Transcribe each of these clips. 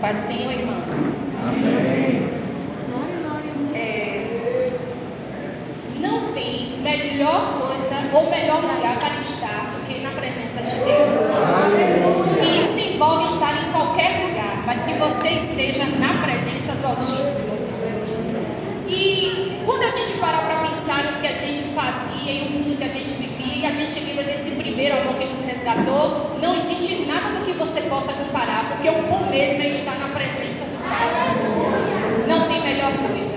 Pai do Senhor, irmãos. É, não tem melhor coisa ou melhor lugar para estar do que na presença de Deus. E isso envolve estar em qualquer lugar, mas que você esteja na presença do Altíssimo. E quando a gente parar para pensar no que a gente fazia e o mundo que a gente vivia, a gente lembra desse primeiro amor que nos resgatou, não existe nada do que você possa comparar, porque o bom mesmo é estar na presença do Pai. Não tem melhor coisa.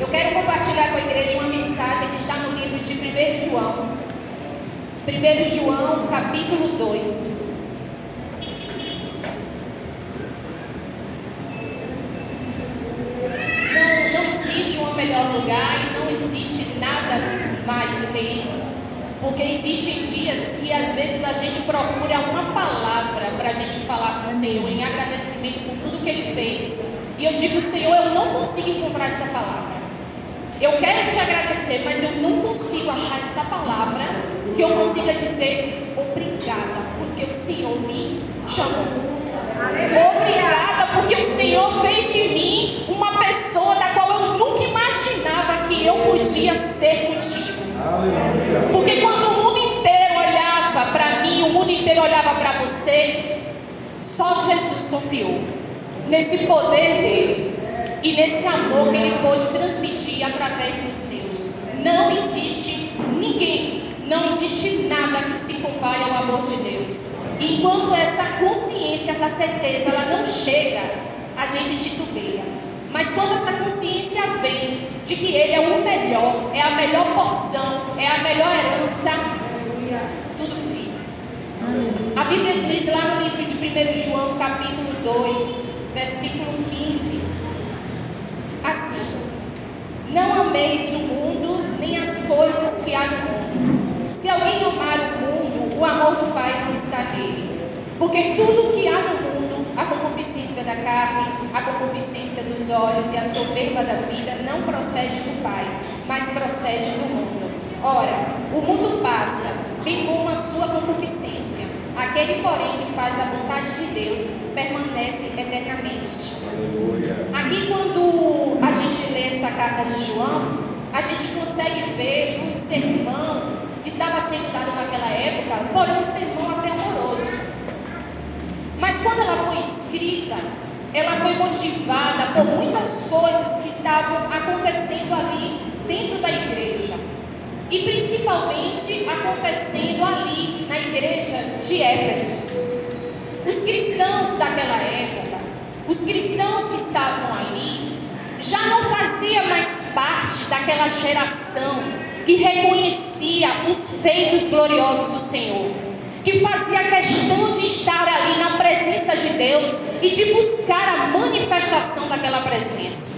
Eu quero compartilhar com a igreja uma mensagem que está no livro de 1 João. 1 João, capítulo 2. Não, não existe um melhor lugar e não existe nada mais do que isso. Porque às vezes a gente procura uma palavra para a gente falar com o Senhor em agradecimento por tudo que Ele fez. E eu digo, Senhor, eu não consigo encontrar essa palavra. Eu quero te agradecer, mas eu não consigo achar essa palavra que eu consiga dizer obrigada, porque o Senhor me chamou. Obrigada, porque o Senhor fez de mim uma pessoa da qual eu nunca imaginava que eu podia ser contigo. Porque inteiro olhava para você, só Jesus confiou nesse poder dele e nesse amor que ele pôde transmitir através dos seus. Não existe ninguém, não existe nada que se compare ao amor de Deus. E enquanto essa consciência, essa certeza, ela não chega, a gente titubeia. Mas quando essa consciência vem de que Ele é o melhor, é a melhor porção, é a melhor herança. A Bíblia diz lá no livro de 1 João, capítulo 2, versículo 15, assim: Não ameis o mundo, nem as coisas que há no mundo. Se alguém amar o mundo, o amor do Pai não está nele. Porque tudo que há no mundo, a concupiscência da carne, a concupiscência dos olhos e a soberba da vida, não procede do Pai, mas procede do mundo. Ora, o mundo passa, bem como a sua concupiscência. Aquele, porém, que faz a vontade de Deus, permanece eternamente. Aqui, quando a gente lê essa carta de João, a gente consegue ver um sermão que estava sendo dado naquela época, porém um sermão até amoroso. Mas quando ela foi escrita, ela foi motivada por muitas coisas que estavam acontecendo ali dentro da igreja. E principalmente acontecendo ali na igreja de Éfesos. Os cristãos daquela época, os cristãos que estavam ali, já não faziam mais parte daquela geração que reconhecia os feitos gloriosos do Senhor, que fazia questão de estar ali na presença de Deus e de buscar a manifestação daquela presença.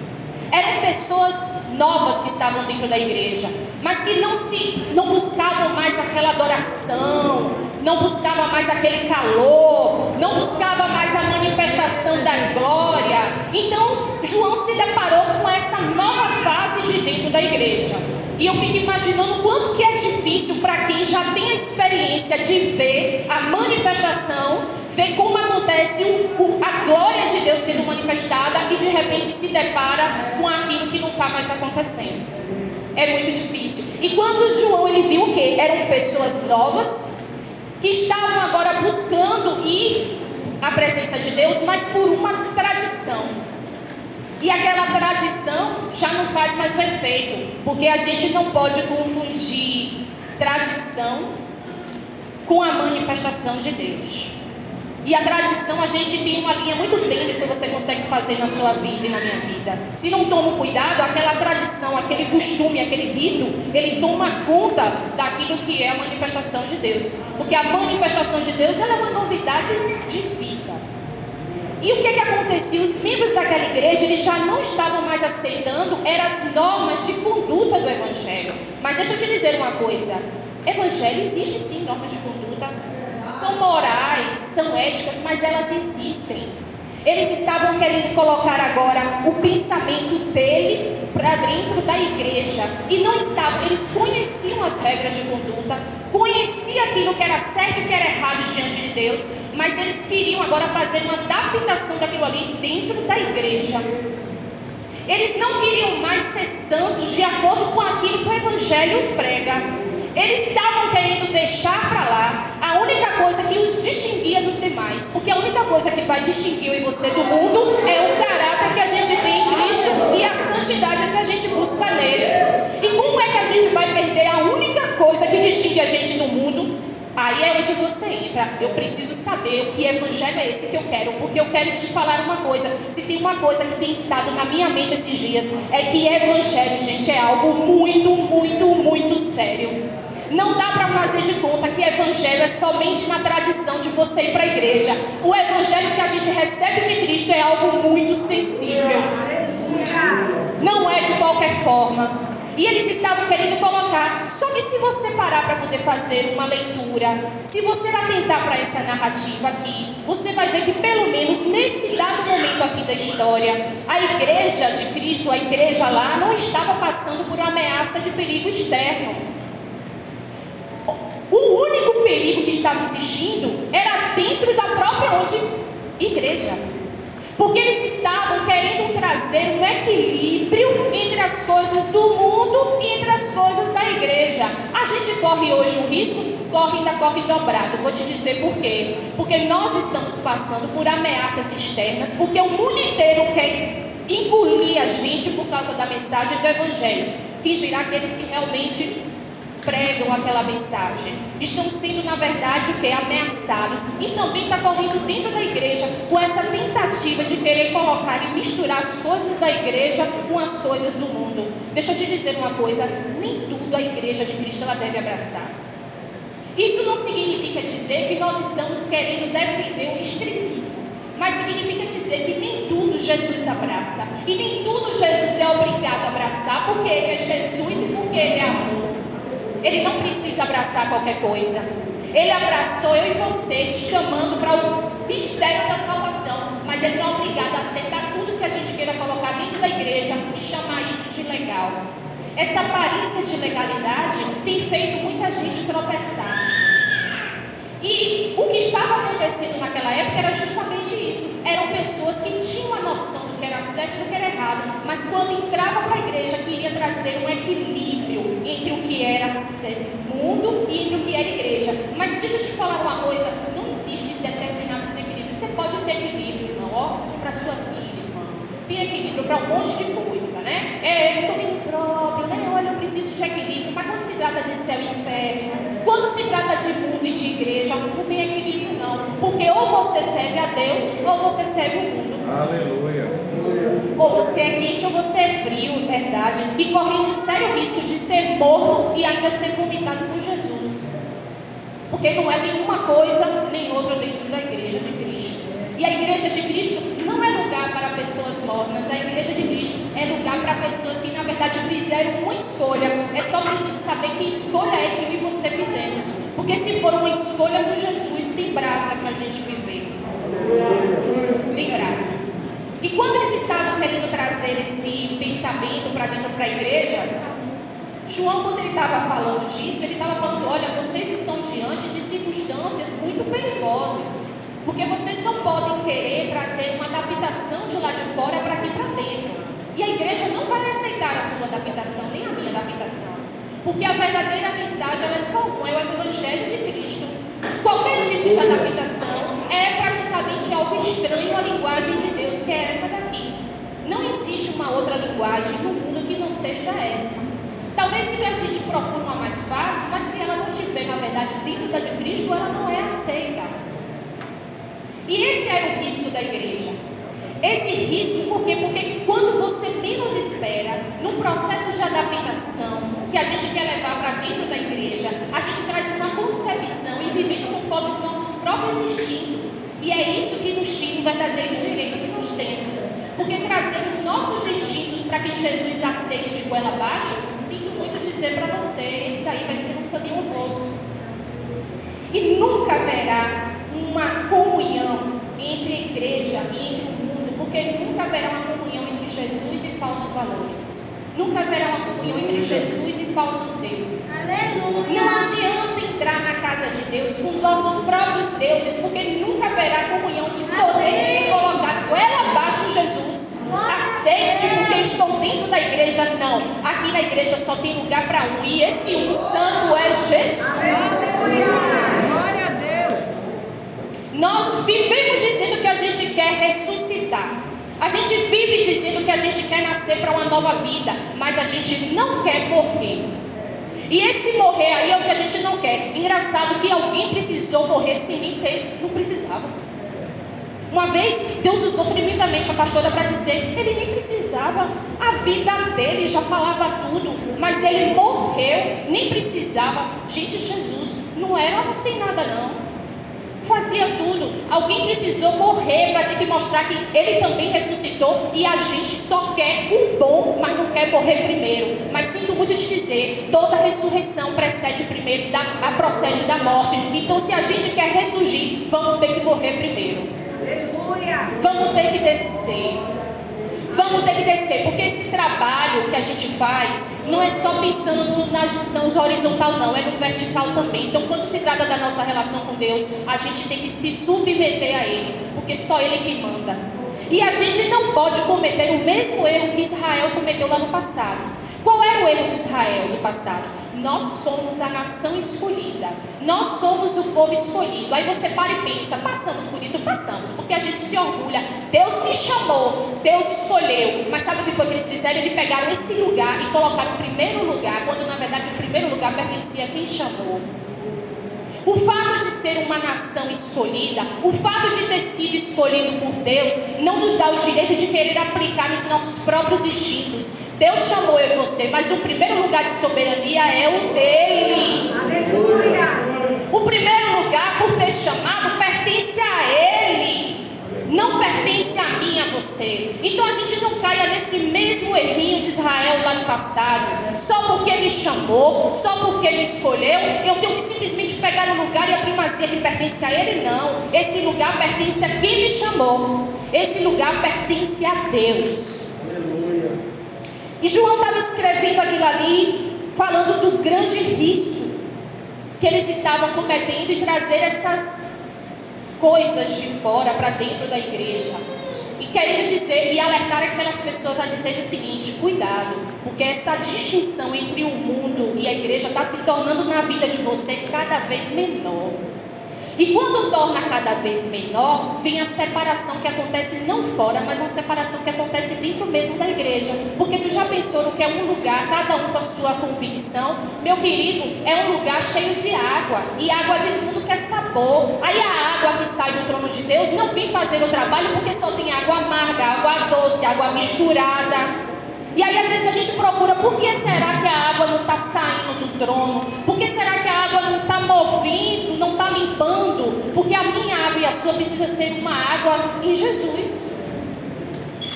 Pessoas novas que estavam dentro da igreja, mas que não se não buscavam mais aquela adoração, não buscava mais aquele calor, não buscava mais a manifestação da glória. Então, João se deparou com essa nova fase de dentro da igreja. E eu fico imaginando quanto que é difícil para quem já tem a experiência de ver a manifestação, ver como acontece a glória de Deus sendo manifestada e de repente se depara com aquilo que não está mais acontecendo. É muito difícil. E quando João ele viu o que? Eram pessoas novas que estavam agora buscando ir à presença de Deus, mas por uma tradição. E aquela tradição já não faz mais o efeito, porque a gente não pode confundir tradição com a manifestação de Deus. E a tradição, a gente tem uma linha muito tênue que você consegue fazer na sua vida e na minha vida. Se não toma cuidado, aquela tradição, aquele costume, aquele rito, ele toma conta daquilo que é a manifestação de Deus. Porque a manifestação de Deus ela é uma novidade de vida. E o que, que acontecia? Os membros daquela igreja eles já não estavam mais aceitando eram as normas de conduta do Evangelho. Mas deixa eu te dizer uma coisa: Evangelho existe sim normas de conduta. São morais, são éticas, mas elas existem. Eles estavam querendo colocar agora o pensamento dele para dentro da igreja. E não estavam, eles conheciam as regras de conduta, conheciam aquilo que era certo e que era errado diante de Deus, mas eles queriam agora fazer uma adaptação daquilo ali dentro da igreja. Eles não queriam mais ser santos de acordo com aquilo que o Evangelho prega. Eles estavam querendo deixar para lá a única coisa que os distinguia dos demais. Porque a única coisa que vai distinguir eu e você do mundo é o caráter que a gente tem em Cristo e a santidade que a gente busca nele. E como é que a gente vai perder a única coisa que distingue a gente do mundo? Aí é onde você entra. Eu preciso saber o que evangelho é esse que eu quero, porque eu quero te falar uma coisa. Se tem uma coisa que tem estado na minha mente esses dias, é que evangelho, gente, é algo muito, muito, muito sério. Não dá para fazer de conta que evangelho é somente na tradição de você ir para a igreja. O evangelho que a gente recebe de Cristo é algo muito sensível. Não é de qualquer forma. E eles estavam querendo colocar. Só que se você parar para poder fazer uma leitura, se você atentar para essa narrativa aqui, você vai ver que pelo menos nesse dado momento aqui da história, a igreja de Cristo, a igreja lá, não estava passando por ameaça de perigo externo. Perigo que estava existindo era dentro da própria onde? Igreja. Porque eles estavam querendo trazer um equilíbrio entre as coisas do mundo e entre as coisas da igreja. A gente corre hoje um risco, corre ainda corre dobrado. Vou te dizer por quê. Porque nós estamos passando por ameaças externas, porque o mundo inteiro quer engolir a gente por causa da mensagem do Evangelho. Que dirá aqueles que realmente pregam aquela mensagem. Estão sendo, na verdade, o que? Ameaçados. E também está correndo dentro da igreja com essa tentativa de querer colocar e misturar as coisas da igreja com as coisas do mundo. Deixa eu te dizer uma coisa: nem tudo a igreja de Cristo ela deve abraçar. Isso não significa dizer que nós estamos querendo defender o extremismo. Mas significa dizer que nem tudo Jesus abraça. E nem tudo Jesus é obrigado a abraçar porque Ele é Jesus e porque Ele é amor. Ele não precisa abraçar qualquer coisa. Ele abraçou eu e você, te chamando para o mistério da salvação. Mas ele não é obrigado a aceitar tudo que a gente queira colocar dentro da igreja e chamar isso de legal. Essa aparência de legalidade tem feito muita gente tropeçar. E o que estava acontecendo naquela época era justamente isso. Eram pessoas que tinham a noção do que era certo e do que era errado, mas quando entrava para a igreja queria trazer um equilíbrio era mundo e entre o que era igreja. Mas deixa eu te falar uma coisa, não existe determinados equilíbrios. Você pode ter equilíbrio, irmão, ó, para sua filha, irmão. Tem equilíbrio para um monte de coisa, né? É, eu domínio próprio, né? Olha, eu preciso de equilíbrio. Mas quando se trata de céu e inferno, quando se trata de mundo e de igreja, não tem equilíbrio não. Porque ou você serve a Deus, ou você serve o mundo. Aleluia. Ou você é quente ou você é frio, verdade. E correndo um sério risco de ser morto ainda ser vomitado por Jesus. Porque não é nenhuma coisa nem outra dentro da igreja de Cristo. E a igreja de Cristo não é lugar para pessoas mornas. A igreja de Cristo é lugar para pessoas que, na verdade, fizeram uma escolha. É só preciso saber que escolha é que eu e você fizemos. Porque se for uma escolha com Jesus, tem brasa para a gente viver. Tem brasa. E quando eles estavam querendo trazer esse pensamento para dentro para a igreja, João, quando ele estava falando disso, ele estava falando: olha, vocês estão diante de circunstâncias muito perigosas. Porque vocês não podem querer trazer uma adaptação de lá de fora para aqui para dentro. E a igreja não vai aceitar a sua adaptação, nem a minha adaptação. Porque a verdadeira mensagem é só uma, é o Evangelho de Cristo. Qualquer tipo de adaptação é praticamente algo estranho à linguagem de Deus, que é essa daqui. Não existe uma outra linguagem no mundo que não seja essa. Talvez se a gente procure uma mais fácil, mas se ela não tiver, na verdade, dentro da de Cristo, ela não é aceita. E esse era o risco da igreja. Esse risco, por quê? Porque quando você menos espera, num processo de adaptação que a gente quer levar para dentro da igreja, a gente traz uma concepção e vivendo conforme os nossos próprios instintos. E é isso que nos tira o verdadeiro direito que nós temos. Porque trazemos nossos instintos para que Jesus aceite de goela abaixo, dizer para você, esse daí vai ser um caminho oposto. E nunca haverá uma comunhão entre a igreja e entre o mundo, porque nunca haverá uma comunhão entre Jesus e falsos valores. Nunca haverá uma comunhão entre Jesus e falsos deuses. Aleluia. Não adianta entrar na casa de Deus com os nossos próprios deuses, porque nunca haverá comunhão de poder e colocar igreja, não. Aqui na igreja só tem lugar para um. E esse um santo é Jesus. Glória a Deus. Nós vivemos dizendo que a gente quer ressuscitar. A gente vive dizendo que a gente quer nascer para uma nova vida, mas a gente não quer morrer. E esse morrer aí é o que a gente não quer. Engraçado que alguém precisou morrer sem nem ter, não precisava. Uma vez, Deus usou tremendamente a pastora para dizer: ele nem precisava, a vida dele já falava tudo, mas ele morreu, nem precisava. Gente, Jesus não era sem nada, não. Fazia tudo. Alguém precisou morrer para ter que mostrar que ele também ressuscitou e a gente só quer o bom, mas não quer morrer primeiro. Mas sinto muito te dizer, toda ressurreição precede primeiro, da, procede da morte. Então, se a gente quer ressurgir, vamos ter que morrer primeiro. Vamos ter que descer. Vamos ter que descer, porque esse trabalho que a gente faz não é só pensando no, na, no horizontal, não, é no vertical também. Então, quando se trata da nossa relação com Deus, a gente tem que se submeter a Ele, porque só Ele é quem manda. E a gente não pode cometer o mesmo erro que Israel cometeu lá no passado. Qual era o erro de Israel no passado? Nós somos a nação escolhida. Nós somos o povo escolhido. Aí você para e pensa: passamos por isso? Passamos, porque a gente se orgulha. Deus me chamou, Deus escolheu. Mas sabe o que foi que eles fizeram? Eles pegaram esse lugar e colocaram o primeiro lugar, quando na verdade o primeiro lugar pertencia a quem chamou. O fato de ser uma nação escolhida, o fato de ter sido escolhido por Deus, não nos dá o direito de querer aplicar nos nossos próprios instintos. Deus chamou eu e você, mas o primeiro lugar de soberania é o dele. Aleluia! O primeiro lugar, por ter chamado, pertence a ele não pertence a mim, a você. Então a gente não caia nesse mesmo errinho de Israel lá no passado. Só porque me chamou, só porque me escolheu, eu tenho que simplesmente pegar o lugar e a primazia que pertence a ele, não. Esse lugar pertence a quem me chamou. Esse lugar pertence a Deus. Aleluia. E João estava escrevendo aquilo ali, falando do grande risco que eles estavam cometendo e trazer essas coisas de fora para dentro da igreja. Querendo dizer e alertar aquelas pessoas a dizer o seguinte: cuidado, porque essa distinção entre o mundo e a igreja está se tornando na vida de vocês cada vez menor. E quando torna cada vez menor, vem a separação que acontece não fora, mas uma separação que acontece dentro mesmo da igreja. Porque tu já pensou no que é um lugar, cada um com a sua convicção? Meu querido, é um lugar cheio de água. E água de tudo que é sabor. Aí a água que sai do Deus não vem fazer o trabalho porque só tem água amarga, água doce, água misturada. E aí às vezes a gente procura, por que será que a água não está saindo do trono? Por que será que a água não está movendo, não está limpando? Porque a minha água e a sua precisa ser uma água em Jesus.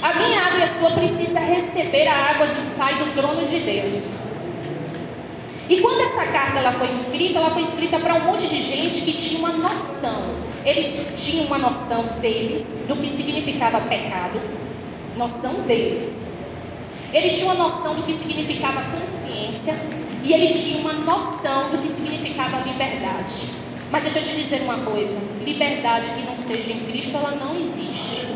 A minha água e a sua precisa receber a água que sai do trono de Deus. E quando essa carta ela foi escrita, ela foi escrita para um monte de gente que tinha uma noção. Eles tinham uma noção deles do que significava pecado, noção deles. Eles tinham uma noção do que significava consciência e eles tinham uma noção do que significava liberdade. Mas deixa eu te dizer uma coisa: liberdade que não seja em Cristo, ela não existe.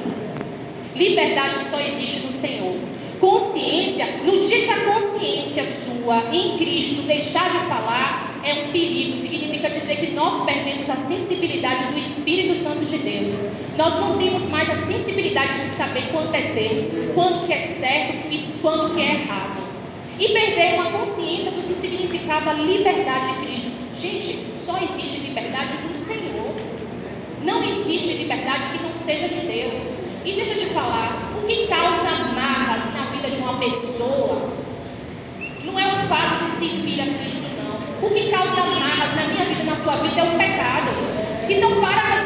Liberdade só existe no Senhor. Consciência, no dia que a consciência sua em Cristo deixar de falar, é um perigo. Significa dizer que nós perdemos a sensibilidade do Espírito Santo de Deus. Nós não temos mais a sensibilidade de saber quando é Deus, quando que é certo e quando que é errado. E perder uma consciência do que significava liberdade em Cristo. Gente, só existe liberdade no Senhor. Não existe liberdade que não seja de Deus. E deixa eu te falar, o que causa amarras na vida de uma pessoa não é o fato de servir a Cristo, não. O que causa amarras na minha vida e na sua vida é o pecado. Então para com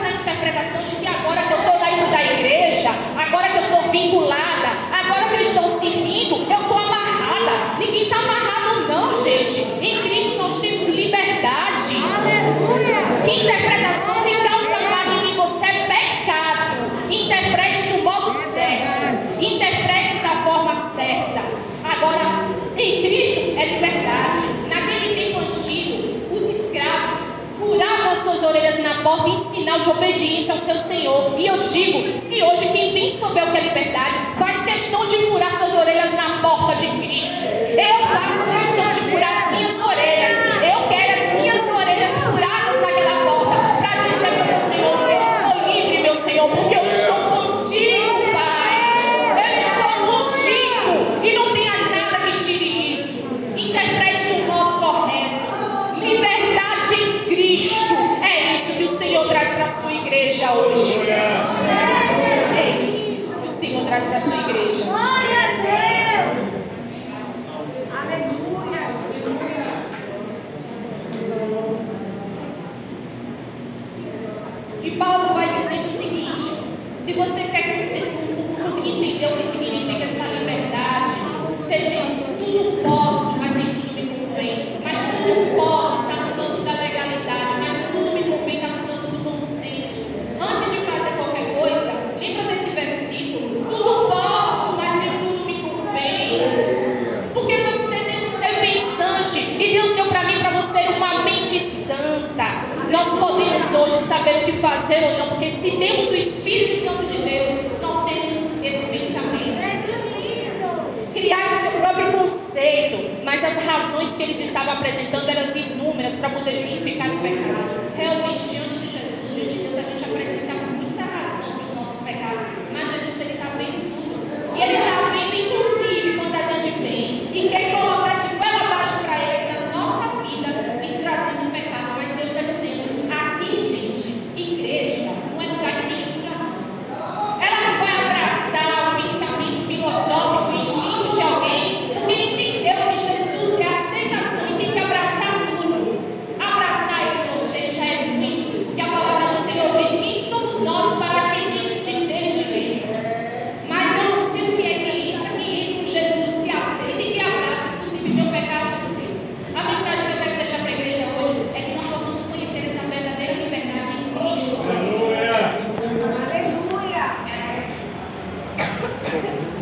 Senhor. E eu digo: se hoje quem bem souber o que é liberdade, E Paulo vai dizer o seguinte: se você quer conseguir entender o que significa essa liberdade, seja ou não, porque se temos o Espírito Santo de Deus, nós temos esse pensamento. Criar o seu próprio conceito, mas as razões que eles estavam apresentando eram inúmeras para poder justificar